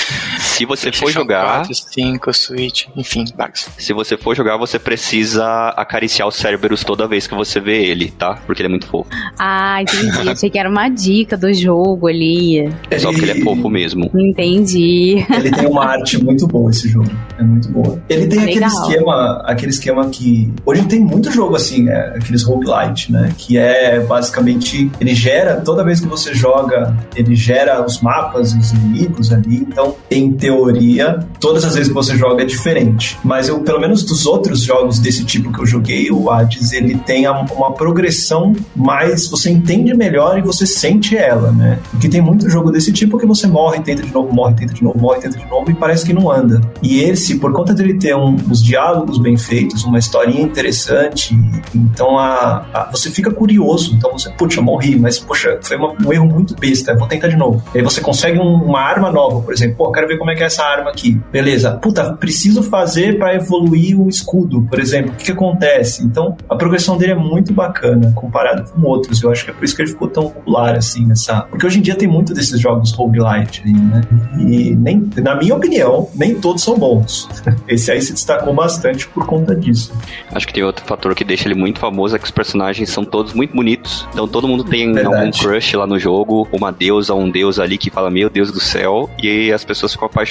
Se você for jogar. 4, 5, Switch, enfim, bugs. Se você for jogar, você precisa acariciar o Cerberus toda vez que você vê ele, tá? Porque ele é muito fofo. Ah, entendi. (laughs) Achei que era uma dica do jogo ali. Só porque ele é fofo mesmo. Entendi. (laughs) Ele tem uma arte muito boa, esse jogo. É muito boa. Ele tem aquele esquema, aquele esquema que. Hoje tem muito jogo assim, é, aqueles roguelite, né? Que é basicamente. Ele gera, toda vez que você joga, ele gera os mapas, os inimigos ali. Então, em teoria, todas as vezes que você joga é diferente. Mas eu, pelo menos dos outros jogos desse tipo que eu joguei, o Hades, ele tem uma progressão mais. Você entende melhor e você sente ela, né? Porque tem muito jogo desse tipo que você morre, tenta de novo, morre, tenta de novo, morre, tenta de novo e parece que não anda. E esse, por conta dele ter um, uns diálogos bem feitos, uma historinha interessante, então a, a- você fica curioso. Então você, puxa, morri, mas poxa, foi uma- um erro muito besta, vou tentar de novo. Aí você consegue um- uma arma nova, por exemplo, pô, quero ver como é que é essa arma aqui. Beleza, puta, preciso fazer para evoluir o escudo, por exemplo. O que, que acontece? Então a progressão dele é muito bacana comparado com outros. Eu acho que é por isso que ele ficou tão popular assim nessa. Porque hoje em dia tem muito desses jogos roguelite aí, né? E nem, na minha opinião, nem todos são bons. (laughs) Esse aí se destacou bastante por conta disso. Acho que tem outro fator que deixa ele muito famoso é que os personagens são todos muito bonitos. Então todo mundo tem Verdade. algum crush lá no jogo, uma deusa, um deus ali que fala, meu Deus do céu, e as pessoas ficam apaixonadas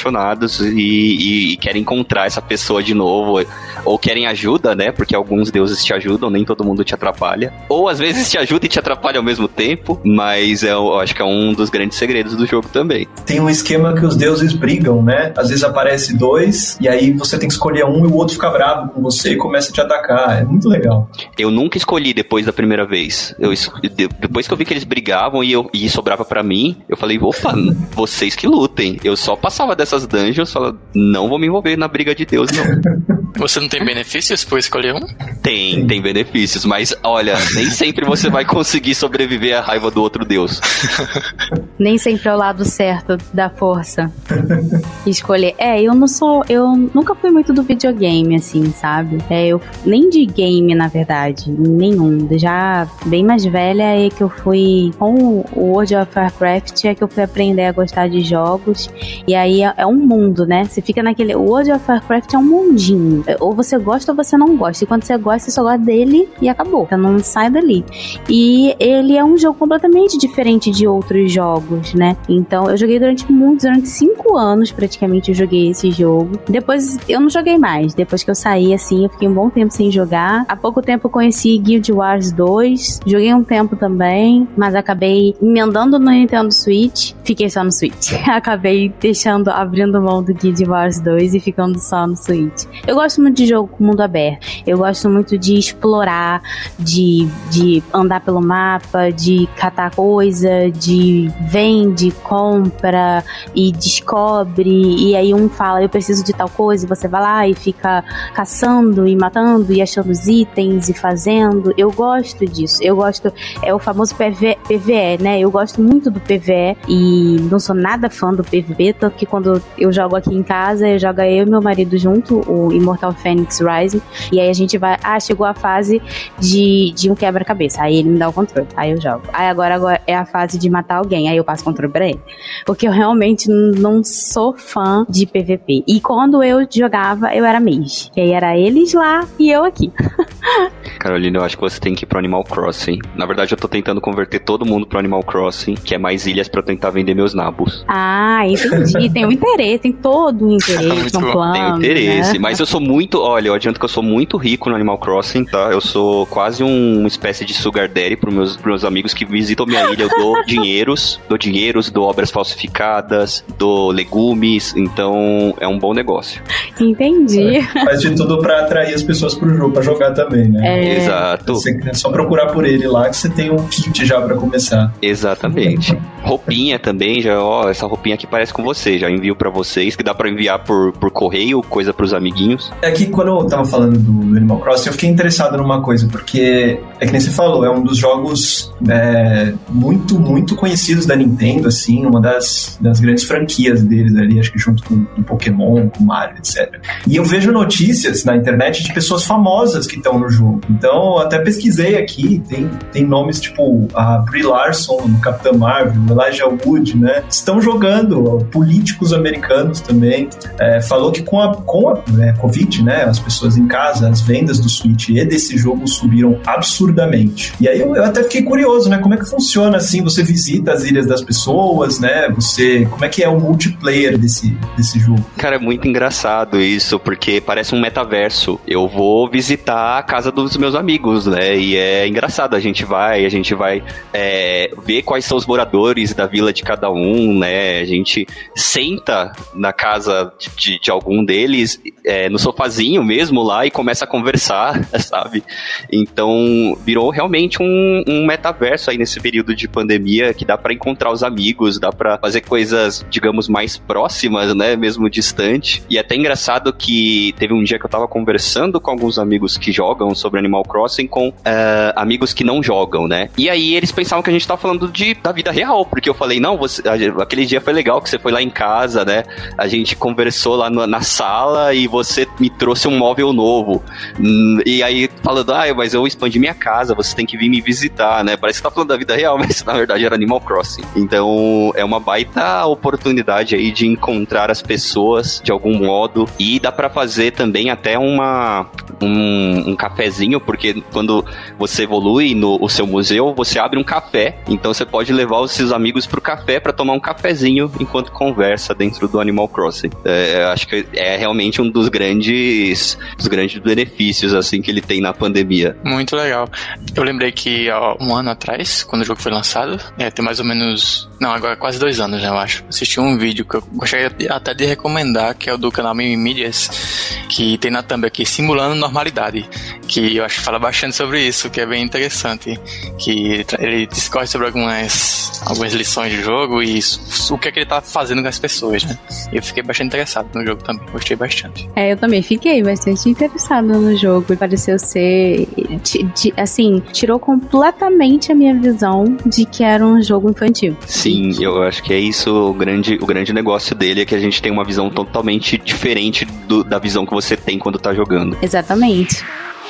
e, e- e querem encontrar essa pessoa de novo, ou querem ajuda, né? Porque alguns deuses te ajudam, nem todo mundo te atrapalha. Ou às vezes te ajuda e te atrapalha ao mesmo tempo, mas é, eu acho que é um dos grandes segredos do jogo também. Tem um esquema que os deuses brigam, né? Às vezes aparece dois, e aí você tem que escolher um e o outro fica bravo com você e começa a te atacar. É muito legal. Eu nunca escolhi depois da primeira vez. Eu, depois que eu vi que eles brigavam e, eu, e sobrava pra mim, eu falei, opa, vocês que lutem. Eu só passava dessas dungeons, falava, não vou me envolver na briga de Deus, não. (laughs) Você não tem benefícios por escolher um? tem, tem benefícios, mas olha, nem sempre você vai conseguir sobreviver à raiva do outro Deus. (laughs) Nem sempre é o lado certo da força. Escolher. É, eu não sou. Eu nunca fui muito do videogame, assim, sabe? É, eu nem de game, na verdade. Nenhum. Já bem mais velha é que eu fui. Com o World of Warcraft é que eu fui aprender a gostar de jogos. E aí é, um mundo, né? Você fica naquele. O World of Warcraft é um mundinho. É, Ou você gosta ou você não gosta. E quando você gosta, você só gosta dele e acabou. Então não sai dali. E ele é um jogo completamente diferente de outros jogos, né? Então eu joguei durante muitos, durante cinco anos praticamente eu joguei esse jogo. Depois eu não joguei mais. Depois que eu saí, assim, eu fiquei um bom tempo sem jogar. Há pouco tempo eu conheci Guild Wars 2. Joguei um tempo também, mas acabei emendando no Nintendo Switch. Fiquei só no Switch. (laughs) acabei deixando, abrindo mão do Guild Wars 2 e ficando só no Switch. Eu gosto muito de jogo com mundo aberto. Eu gosto muito de explorar, de, de andar pelo mapa, de catar coisa, de vende, compra e descobre. E aí um fala, eu preciso de tal coisa, e você vai lá e fica caçando e matando e achando os itens e fazendo. Eu gosto disso. Eu gosto, é o famoso PV, PVE, né? Eu gosto muito do PVE e não sou nada fã do PVP, tanto que quando eu jogo aqui em casa, eu jogo eu e meu marido junto, o Immortal Phoenix Rising, e aí a gente vai, ah, chegou a fase de, de um quebra-cabeça, aí ele me dá o controle, aí eu jogo. Aí agora, agora é a fase de matar alguém, aí eu passo o controle pra ele. Porque eu realmente não sou fã de PVP. E quando eu jogava, eu era mage. E aí era eles lá e eu aqui. (laughs) Carolina, eu acho que você tem que ir pro Animal Crossing. Na verdade, eu tô tentando converter todo mundo pro Animal Crossing, que é mais ilhas para tentar vender meus nabos. Ah, entendi. (laughs) tem um interesse, tem todo um interesse, um plano. Tem interesse, né? mas eu sou muito, olha, eu adianto que eu sou muito rico no Animal Crossing, tá? Eu sou quase um, uma espécie de sugar daddy pros meus, pros meus amigos que visitam minha ilha. Eu dou (laughs) dinheiros, dou dinheiros, dou obras falsificadas, dou legumes, então é um bom negócio. Entendi. Faz de tudo pra atrair as pessoas pro jogo, pra jogar também, né? É, Exato. Você é só procurar por ele lá que você tem um kit já pra começar. Exatamente. Roupinha também, já, ó, essa roupinha aqui parece com você, já envio pra vocês, que dá pra enviar por, por correio, coisa pros amiguinhos. É que quando eu tava falando do Animal Crossing, eu fiquei interessado numa coisa, porque é que nem você falou, é um dos jogos é, muito, muito conhecidos da Nintendo, assim, uma das, das grandes franquias deles ali, acho que junto com, com Pokémon, com Mario, etc. E eu vejo notícias na internet de pessoas famosas que estão no jogo. Então, até pesquisei aqui, tem, tem nomes tipo a Brie Larson no Capitã Marvel, Elijah Wood, né? Estão jogando, políticos americanos também. É, falou que com a, com a né, Covid, né, as pessoas em casa, as vendas do Switch e desse jogo subiram absurdamente. E aí eu, eu até fiquei curioso, né? Como é que funciona assim? Você visita as ilhas das pessoas, né? Você. Como é que é o multiplayer desse, desse jogo? Cara, é muito engraçado isso, porque parece um metaverso. Eu vou visitar a casa dos meus amigos, né? E é engraçado, a gente vai, a gente vai é, ver quais são os moradores da vila de cada um, né? A gente senta na casa de, de, algum deles, é, no sofazinho mesmo lá, e começa a conversar, (laughs) sabe? Então, virou realmente um, um metaverso aí nesse período de pandemia, que dá para encontrar os amigos, dá para fazer coisas, digamos, mais próximas, né? Mesmo distante. E é até engraçado que teve um dia que eu tava conversando com alguns amigos que jogam sobre Animal Crossing com eh, amigos que não jogam, né? E aí eles pensavam que a gente tava falando de, da vida real, porque eu falei, não, você, aquele dia foi legal que você foi lá em casa, né? A gente conversou lá na, na sala e você me trouxe um móvel novo. Hum, E aí falando, ah, mas eu expandi minha casa, você tem que vir me visitar, né? Parece que tá falando da vida real, (laughs) mas na verdade era Animal Crossing. Então é uma baita oportunidade aí de encontrar as pessoas de algum modo e dá pra fazer também até uma um, um cafezinho, porque quando você evolui no o seu museu, você abre um café, então você pode levar os seus amigos pro café pra tomar um cafezinho enquanto conversa dentro do Animal Crossing. É, eu acho que é realmente um dos grandes dos grandes benefícios assim que ele tem na pandemia. Muito legal. Eu lembrei que há um ano atrás, quando o jogo foi lançado, é, tem mais ou menos. Não, agora quase dois anos, né, eu acho. Assisti um vídeo que eu gostaria até de recomendar, que é o do canal Mídias, que tem na thumb aqui, Simulando Normalidade. Que eu acho que fala bastante sobre isso, que é bem interessante. Que ele discorre sobre algumas, algumas lições de jogo e o que é que ele tá fazendo com as pessoas, né? Eu fiquei bastante interessado no jogo também, gostei bastante. É, eu também fiquei bastante interessada no jogo. e Pareceu ser. assim, tirou completamente a minha visão de que era um jogo infantil. Sim, eu acho que é isso o grande, o grande negócio dele, é que a gente tem uma visão totalmente diferente do- da visão que você tem quando tá jogando. Exatamente.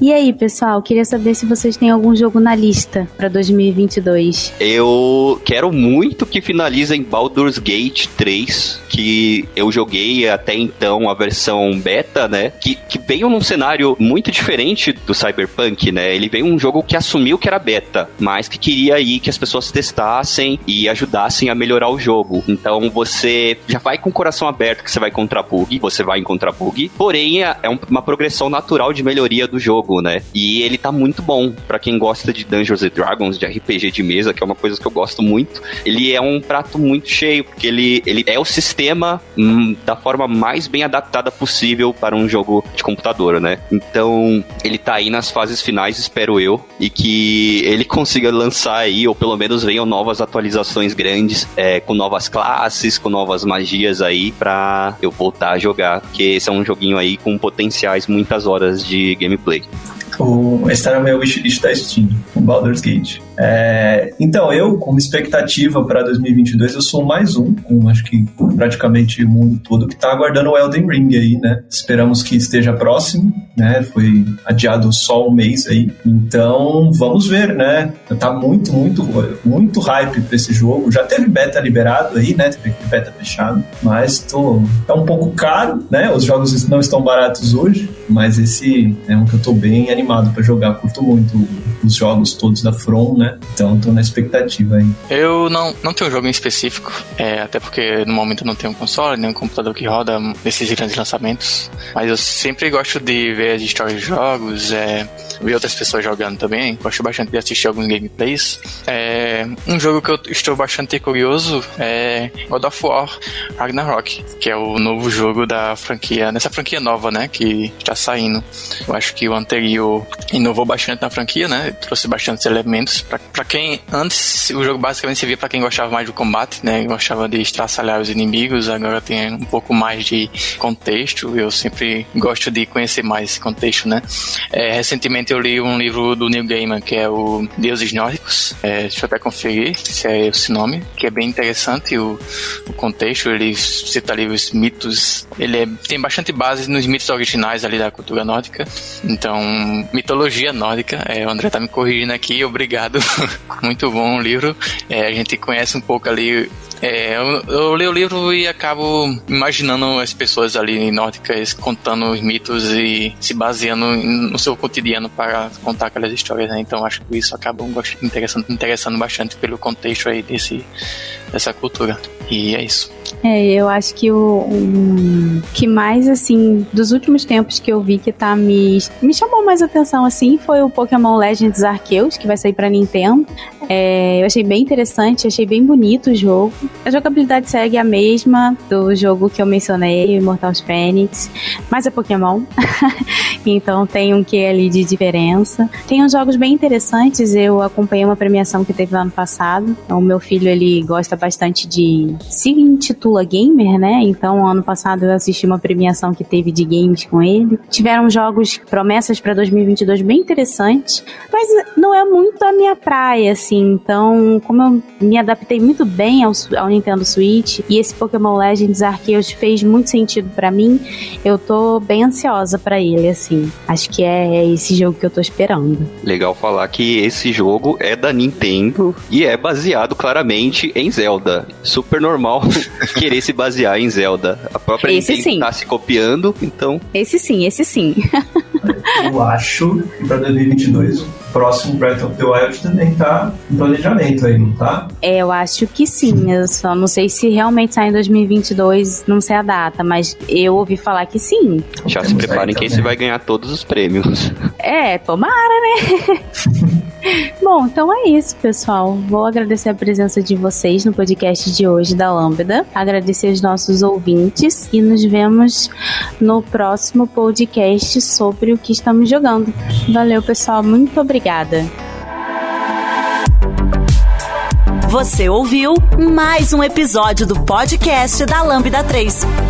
E aí, pessoal, queria saber se vocês têm algum jogo na lista pra 2022. Eu quero muito que finalizem Baldur's Gate 3, que eu joguei até então a versão beta, né? Que, que veio num cenário muito diferente do Cyberpunk, né? Ele veio um jogo que assumiu que era beta, mas que queria aí que as pessoas testassem e ajudassem a melhorar o jogo. Então você já vai com o coração aberto que você vai encontrar bug, você vai encontrar bug, porém é é um- uma progressão natural de melhoria do jogo, né? E ele tá muito bom Pra quem gosta de Dungeons and Dragons, de RPG de mesa, que é uma coisa que eu gosto muito. Ele é um prato muito cheio, porque ele, ele é o sistema hum, da forma mais bem adaptada possível para um jogo de computador, né? Então, ele tá aí nas fases finais, espero eu, e que ele (laughs) consiga lançar aí, ou pelo menos venham novas atualizações grandes, é, com novas classes, com novas magias aí, pra eu voltar a jogar, porque esse é um joguinho aí com potenciais muitas horas de gameplay. O, esse tá na minha wishlist da Steam, o Baldur's Gate. É, então, eu, como expectativa para 2022, eu sou mais um, com acho que praticamente o mundo todo, que tá aguardando o Elden Ring aí, né? Esperamos que esteja próximo, né? Foi adiado só um mês aí. Então, vamos ver, né? Tá muito, muito, muito hype pra esse jogo. Já teve beta liberado aí, né? Teve beta fechado, mas tô, é um pouco caro, né? Os jogos não estão baratos hoje, mas esse é um que eu tô bem animado para jogar. Curto muito os jogos todos da From, né? Então tô na expectativa aí. Eu não, não tenho um jogo em específico, é, até porque no momento eu não tenho um console, nem um computador que roda esses grandes lançamentos. Mas eu sempre gosto de ver as histórias de jogos, é, ver outras pessoas jogando também. Gosto bastante de assistir alguns gameplays. É, um jogo que eu estou bastante curioso é God of War Ragnarok, que é o novo jogo da franquia, nessa franquia nova, né, que está saindo. Eu acho que o anterior inovou bastante na franquia, né, trouxe bastantes elementos. para quem, antes, o jogo basicamente servia para quem gostava mais do combate, né, gostava de estraçalhar os inimigos, agora tem um pouco mais de contexto. Eu sempre gosto de conhecer mais esse contexto, né. É, recentemente eu li um livro do Neil Gaiman, que é o Deuses Nórdicos. É, deixa eu até conferir se é esse nome, que é bem interessante o, o contexto. Ele cita ali os mitos. Ele é, tem bastante base nos mitos originais ali da cultura nórdica. Então, mitologia nórdica. É, o André tá me corrigindo aqui, obrigado. (laughs) Muito bom o livro. É, a gente conhece um pouco ali é, eu, eu leio o livro e acabo imaginando as pessoas ali nórdicas contando os mitos e se baseando no seu cotidiano para contar aquelas histórias, né? Então acho que isso acaba interessando, interessando bastante pelo contexto aí desse, dessa cultura. E é isso. É, eu acho que o, o, que mais, assim, dos últimos tempos que eu vi que tá me, me chamou mais atenção, assim, foi o Pokémon Legends Arceus, que vai sair pra Nintendo. É, eu achei bem interessante, achei bem bonito o jogo. A jogabilidade segue a mesma do jogo que eu mencionei, Immortal Phoenix, mas é Pokémon. (laughs) então tem um que ali de diferença. Tem uns jogos bem interessantes, eu acompanhei uma premiação que teve lá ano passado. O meu filho, ele gosta bastante de se intitula gamer, né? Então, ano passado eu assisti uma premiação que teve de games com ele. Tiveram jogos, promessas para 2022 bem interessantes, mas não é muito a minha praia, assim. Então, como eu me adaptei muito bem ao, ao Nintendo Switch e esse Pokémon Legends Arceus fez muito sentido para mim, eu tô bem ansiosa para ele, assim. Acho que é esse jogo que eu tô esperando. Legal falar que esse jogo é da Nintendo e é baseado claramente em Zelda. Super normal (laughs) querer se basear em Zelda. A própria esse Nintendo sim. tá se copiando, então. Esse sim, esse sim. (laughs) Eu acho que para 2022 o próximo Breath of the Wild também tá em planejamento aí, não tá? É, eu acho que sim. Eu só não sei se realmente sai em 2022, não sei a data, mas eu ouvi falar que sim. Já se preparem que esse vai ganhar todos os prêmios. É, tomara, né? (laughs) (laughs) Bom, então é isso, pessoal. Vou agradecer a presença de vocês no podcast de hoje da Lambda, agradecer os nossos ouvintes e nos vemos no próximo podcast sobre o que estamos jogando. Valeu, pessoal. Muito obrigada. Você ouviu mais um episódio do podcast da Lambda 3.